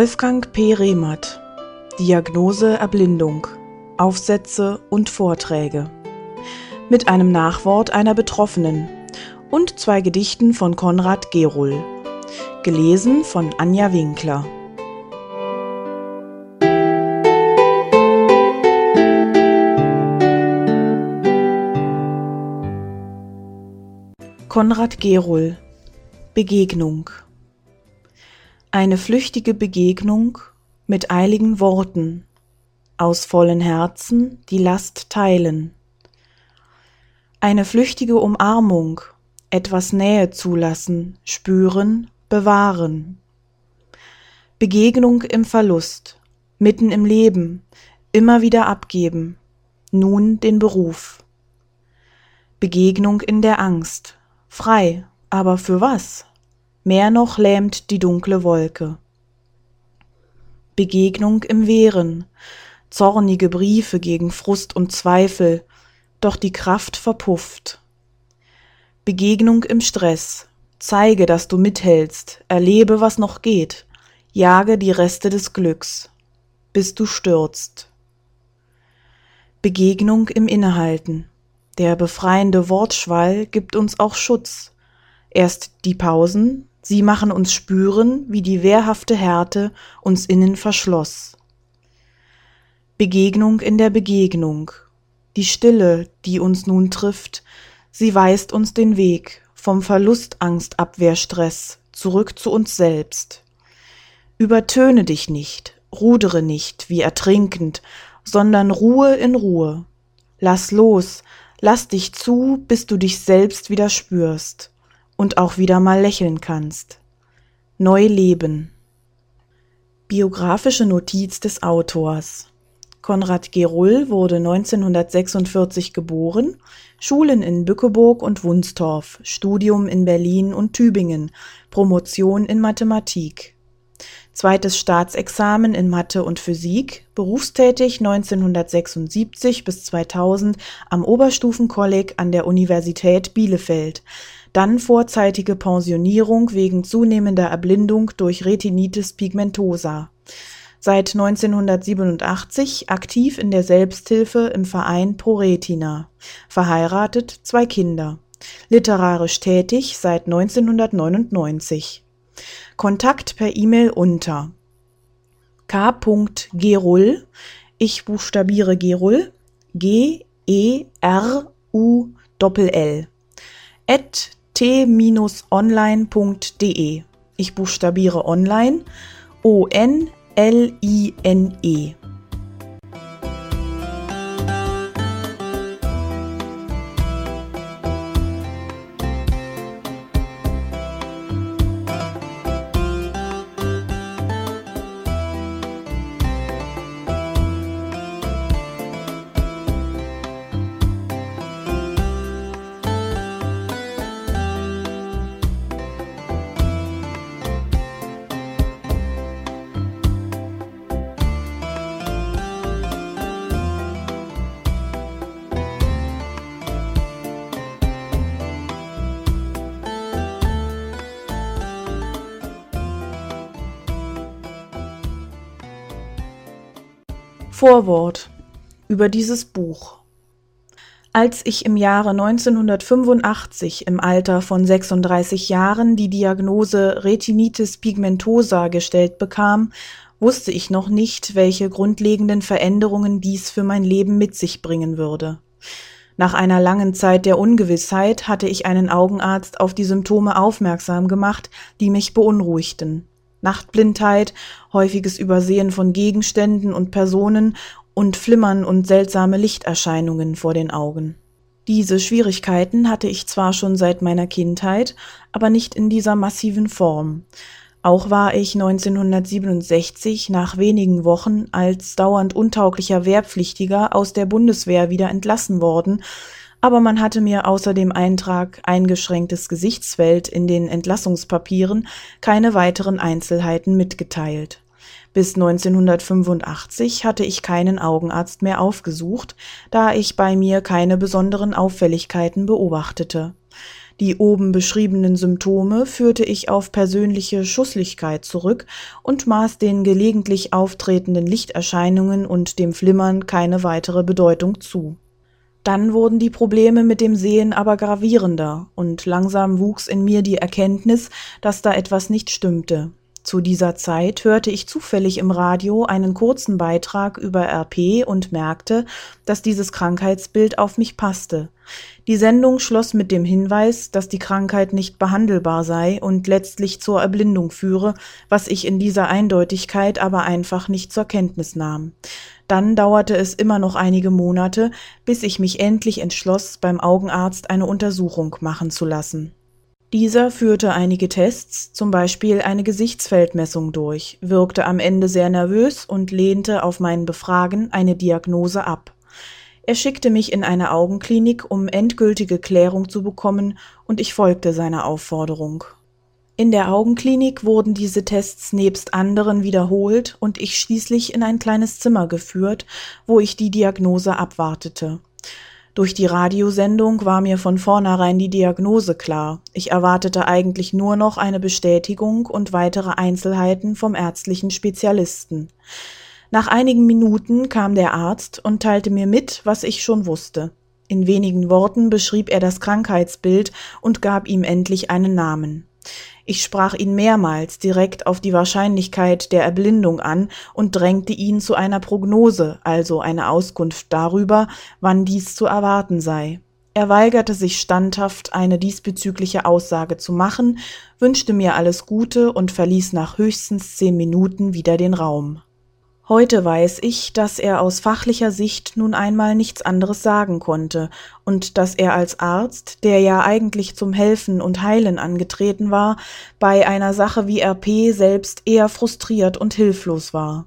Wolfgang P. Rehmert Diagnose Erblindung Aufsätze und Vorträge mit einem Nachwort einer Betroffenen und zwei Gedichten von Konrad Gerohl. Gelesen von Anja Winkler. Konrad Gerohl Begegnung Eine flüchtige Begegnung mit eiligen Worten, aus vollen Herzen die Last teilen. Eine flüchtige Umarmung, etwas Nähe zulassen, spüren, bewahren. Begegnung im Verlust, mitten im Leben, immer wieder abgeben, nun den Beruf. Begegnung in der Angst, frei, aber für was? Mehr noch lähmt die dunkle Wolke. Begegnung im Wehren, zornige Briefe gegen Frust und Zweifel, doch die Kraft verpufft. Begegnung im Stress, zeige, dass du mithältst, erlebe, was noch geht, jage die Reste des Glücks, bis du stürzt. Begegnung im Innehalten, der befreiende Wortschwall gibt uns auch Schutz. Erst die Pausen, sie machen uns spüren, wie die wehrhafte Härte uns innen verschloss. Begegnung in der Begegnung, die Stille, die uns nun trifft, sie weist uns den Weg vom Verlustangstabwehrstress zurück zu uns selbst. Übertöne dich nicht, rudere nicht wie ertrinkend, sondern Ruhe in Ruhe. Lass los, Lass dich zu, bis du dich selbst wieder spürst und auch wieder mal lächeln kannst. Neu leben. Biografische Notiz des Autors. Konrad Gerull wurde 1946 geboren, Schulen in Bückeburg und Wunstorf, Studium in Berlin und Tübingen, Promotion in Mathematik zweites Staatsexamen in Mathe und Physik, berufstätig 1976 bis 2000 am Oberstufenkolleg an der Universität Bielefeld, dann vorzeitige Pensionierung wegen zunehmender Erblindung durch Retinitis pigmentosa. Seit 1987 aktiv in der Selbsthilfe im Verein ProRetina. Verheiratet, zwei Kinder. Literarisch tätig seit 1999. Kontakt per E-Mail unter k.gerull, ich buchstabiere Gerull, G E R U L at t-online.de. Ich buchstabiere online O Vorwort über dieses Buch. Als ich im Jahre 1985 im Alter von 36 Jahren die Diagnose Retinitis pigmentosa gestellt bekam, wusste ich noch nicht, welche grundlegenden Veränderungen dies für mein Leben mit sich bringen würde. Nach einer langen Zeit der Ungewissheit hatte ich einen Augenarzt auf die Symptome aufmerksam gemacht, die mich beunruhigten. Nachtblindheit, häufiges Übersehen von Gegenständen und Personen und Flimmern und seltsame Lichterscheinungen vor den Augen. Diese Schwierigkeiten hatte ich zwar schon seit meiner Kindheit, aber nicht in dieser massiven Form. Auch war ich 1967 nach wenigen Wochen als dauernd untauglicher Wehrpflichtiger aus der Bundeswehr wieder entlassen worden, aber man hatte mir außer dem Eintrag eingeschränktes Gesichtsfeld in den Entlassungspapieren keine weiteren Einzelheiten mitgeteilt. Bis 1985 hatte ich keinen Augenarzt mehr aufgesucht, da ich bei mir keine besonderen Auffälligkeiten beobachtete. Die oben beschriebenen Symptome führte ich auf persönliche Schusslichkeit zurück und maß den gelegentlich auftretenden Lichterscheinungen und dem Flimmern keine weitere Bedeutung zu. Dann wurden die Probleme mit dem Sehen aber gravierender, und langsam wuchs in mir die Erkenntnis, dass da etwas nicht stimmte. Zu dieser Zeit hörte ich zufällig im Radio einen kurzen Beitrag über RP und merkte, dass dieses Krankheitsbild auf mich passte. Die Sendung schloss mit dem Hinweis, dass die Krankheit nicht behandelbar sei und letztlich zur Erblindung führe, was ich in dieser Eindeutigkeit aber einfach nicht zur Kenntnis nahm. Dann dauerte es immer noch einige Monate, bis ich mich endlich entschloss, beim Augenarzt eine Untersuchung machen zu lassen. Dieser führte einige Tests, zum Beispiel eine Gesichtsfeldmessung durch, wirkte am Ende sehr nervös und lehnte auf mein Befragen eine Diagnose ab. Er schickte mich in eine Augenklinik, um endgültige Klärung zu bekommen, und ich folgte seiner Aufforderung. In der Augenklinik wurden diese Tests nebst anderen wiederholt und ich schließlich in ein kleines Zimmer geführt, wo ich die Diagnose abwartete. Durch die Radiosendung war mir von vornherein die Diagnose klar. Ich erwartete eigentlich nur noch eine Bestätigung und weitere Einzelheiten vom ärztlichen Spezialisten. Nach einigen Minuten kam der Arzt und teilte mir mit, was ich schon wusste. In wenigen Worten beschrieb er das Krankheitsbild und gab ihm endlich einen Namen. Ich sprach ihn mehrmals direkt auf die Wahrscheinlichkeit der Erblindung an und drängte ihn zu einer Prognose, also eine Auskunft darüber, wann dies zu erwarten sei. Er weigerte sich standhaft, eine diesbezügliche Aussage zu machen, wünschte mir alles Gute und verließ nach höchstens zehn Minuten wieder den Raum. Heute weiß ich, dass er aus fachlicher Sicht nun einmal nichts anderes sagen konnte und dass er als Arzt, der ja eigentlich zum Helfen und Heilen angetreten war, bei einer Sache wie RP selbst eher frustriert und hilflos war.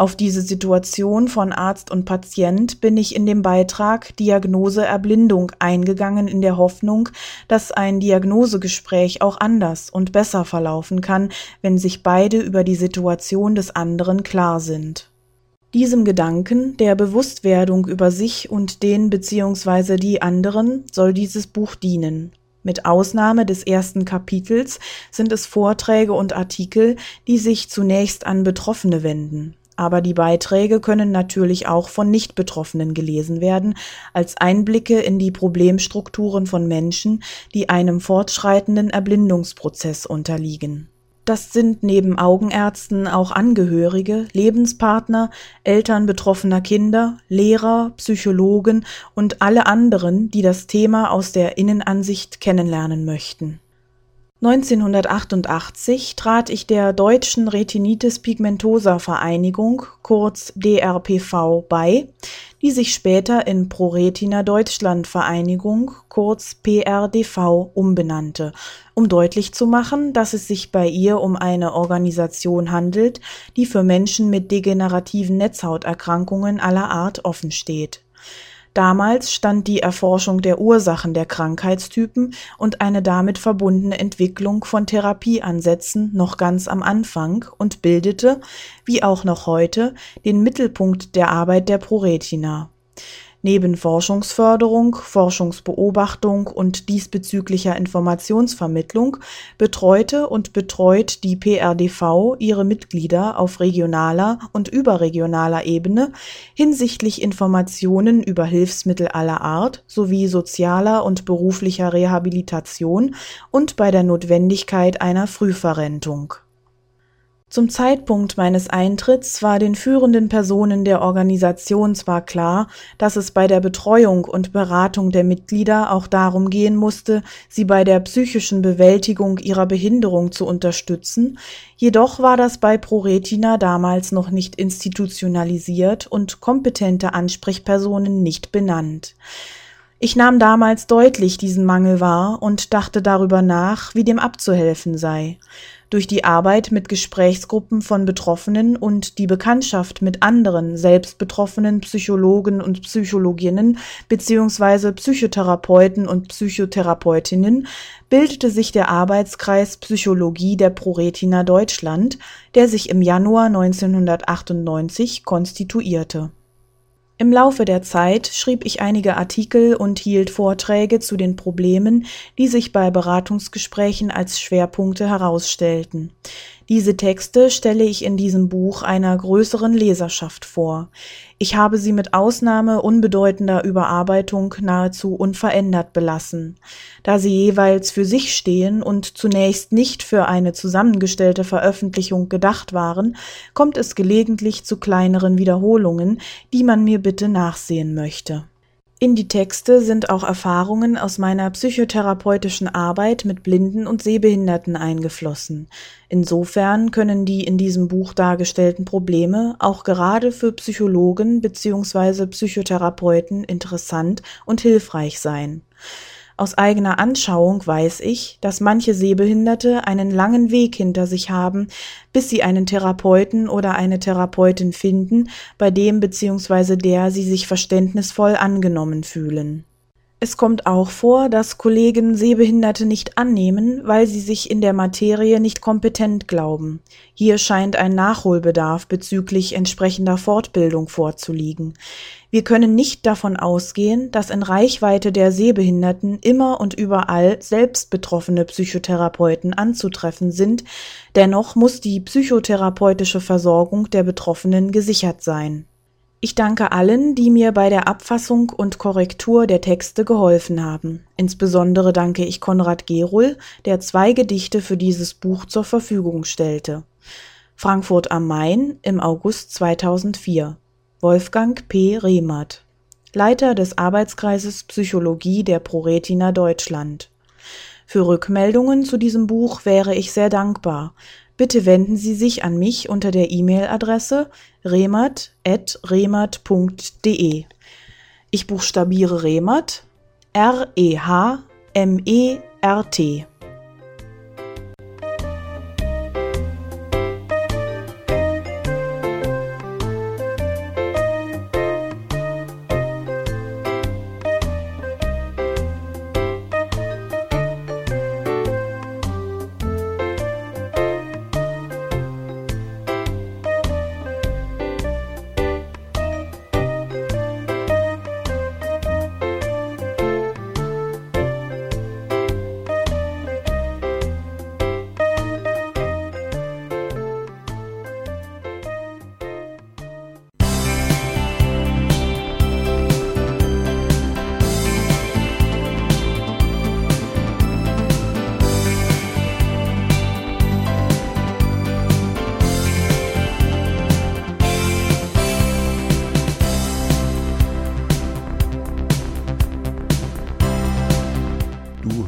Auf diese Situation von Arzt und Patient bin ich in dem Beitrag Diagnose Erblindung eingegangen in der Hoffnung, dass ein Diagnosegespräch auch anders und besser verlaufen kann, wenn sich beide über die Situation des anderen klar sind. Diesem Gedanken der Bewusstwerdung über sich und den bzw. die anderen soll dieses Buch dienen. Mit Ausnahme des ersten Kapitels sind es Vorträge und Artikel, die sich zunächst an Betroffene wenden aber die Beiträge können natürlich auch von Nicht-Betroffenen gelesen werden, als Einblicke in die Problemstrukturen von Menschen, die einem fortschreitenden Erblindungsprozess unterliegen. Das sind neben Augenärzten auch Angehörige, Lebenspartner, Eltern betroffener Kinder, Lehrer, Psychologen und alle anderen, die das Thema aus der Innenansicht kennenlernen möchten. 1988 trat ich der Deutschen Retinitis Pigmentosa Vereinigung, kurz DRPV, bei, die sich später in ProRetina Deutschland Vereinigung, kurz PRDV, umbenannte, um deutlich zu machen, dass es sich bei ihr um eine Organisation handelt, die für Menschen mit degenerativen Netzhauterkrankungen aller Art offen steht Damals stand die Erforschung der Ursachen der Krankheitstypen und eine damit verbundene Entwicklung von Therapieansätzen noch ganz am Anfang und bildete, wie auch noch heute, den Mittelpunkt der Arbeit der ProRetina Neben Forschungsförderung, Forschungsbeobachtung und diesbezüglicher Informationsvermittlung betreute und betreut die PRDV ihre Mitglieder auf regionaler und überregionaler Ebene hinsichtlich Informationen über Hilfsmittel aller Art sowie sozialer und beruflicher Rehabilitation und bei der Notwendigkeit einer Frühverrentung zum Zeitpunkt meines Eintritts war den führenden Personen der Organisation zwar klar, dass es bei der Betreuung und Beratung der Mitglieder auch darum gehen musste, sie bei der psychischen Bewältigung ihrer Behinderung zu unterstützen, jedoch war das bei ProRetina damals noch nicht institutionalisiert und kompetente Ansprechpersonen nicht benannt. Ich nahm damals deutlich diesen Mangel wahr und dachte darüber nach, wie dem abzuhelfen sei. Durch die Arbeit mit Gesprächsgruppen von Betroffenen und die Bekanntschaft mit anderen selbst betroffenen Psychologen und Psychologinnen beziehungsweise Psychotherapeuten und Psychotherapeutinnen bildete sich der Arbeitskreis Psychologie der ProRetina Deutschland, der sich im Januar 1998 konstituierte Im Laufe der Zeit schrieb ich einige Artikel und hielt Vorträge zu den Problemen, die sich bei Beratungsgesprächen als Schwerpunkte herausstellten. Diese Texte stelle ich in diesem Buch einer größeren Leserschaft vor. Ich habe sie mit Ausnahme unbedeutender Überarbeitung nahezu unverändert belassen. Da sie jeweils für sich stehen und zunächst nicht für eine zusammengestellte Veröffentlichung gedacht waren, kommt es gelegentlich zu kleineren Wiederholungen, die man mir bitte nachsehen möchte. In die Texte sind auch Erfahrungen aus meiner psychotherapeutischen Arbeit mit Blinden und Sehbehinderten eingeflossen. Insofern können die in diesem Buch dargestellten Probleme auch gerade für Psychologen bzw. Psychotherapeuten interessant und hilfreich sein. Aus eigener Anschauung weiß ich, dass manche Sehbehinderte einen langen Weg hinter sich haben, bis sie einen Therapeuten oder eine Therapeutin finden, bei dem bzw. der sie sich verständnisvoll angenommen fühlen. Es kommt auch vor, dass Kollegen Sehbehinderte nicht annehmen, weil sie sich in der Materie nicht kompetent glauben. Hier scheint ein Nachholbedarf bezüglich entsprechender Fortbildung vorzuliegen. Wir können nicht davon ausgehen, dass in Reichweite der Sehbehinderten immer und überall selbst betroffene Psychotherapeuten anzutreffen sind, dennoch muss die psychotherapeutische Versorgung der Betroffenen gesichert sein. Ich danke allen, die mir bei der Abfassung und Korrektur der Texte geholfen haben. Insbesondere danke ich Konrad Gerohl, der zwei Gedichte für dieses Buch zur Verfügung stellte. Frankfurt am Main im August 2004. Wolfgang P. Rehmert, Leiter des Arbeitskreises Psychologie der ProRetina Deutschland. Für Rückmeldungen zu diesem Buch wäre ich sehr dankbar. Bitte wenden Sie sich an mich unter der E-Mail-Adresse remert.remert.de. Ich buchstabiere Remert R-E-H-M-E-R-T.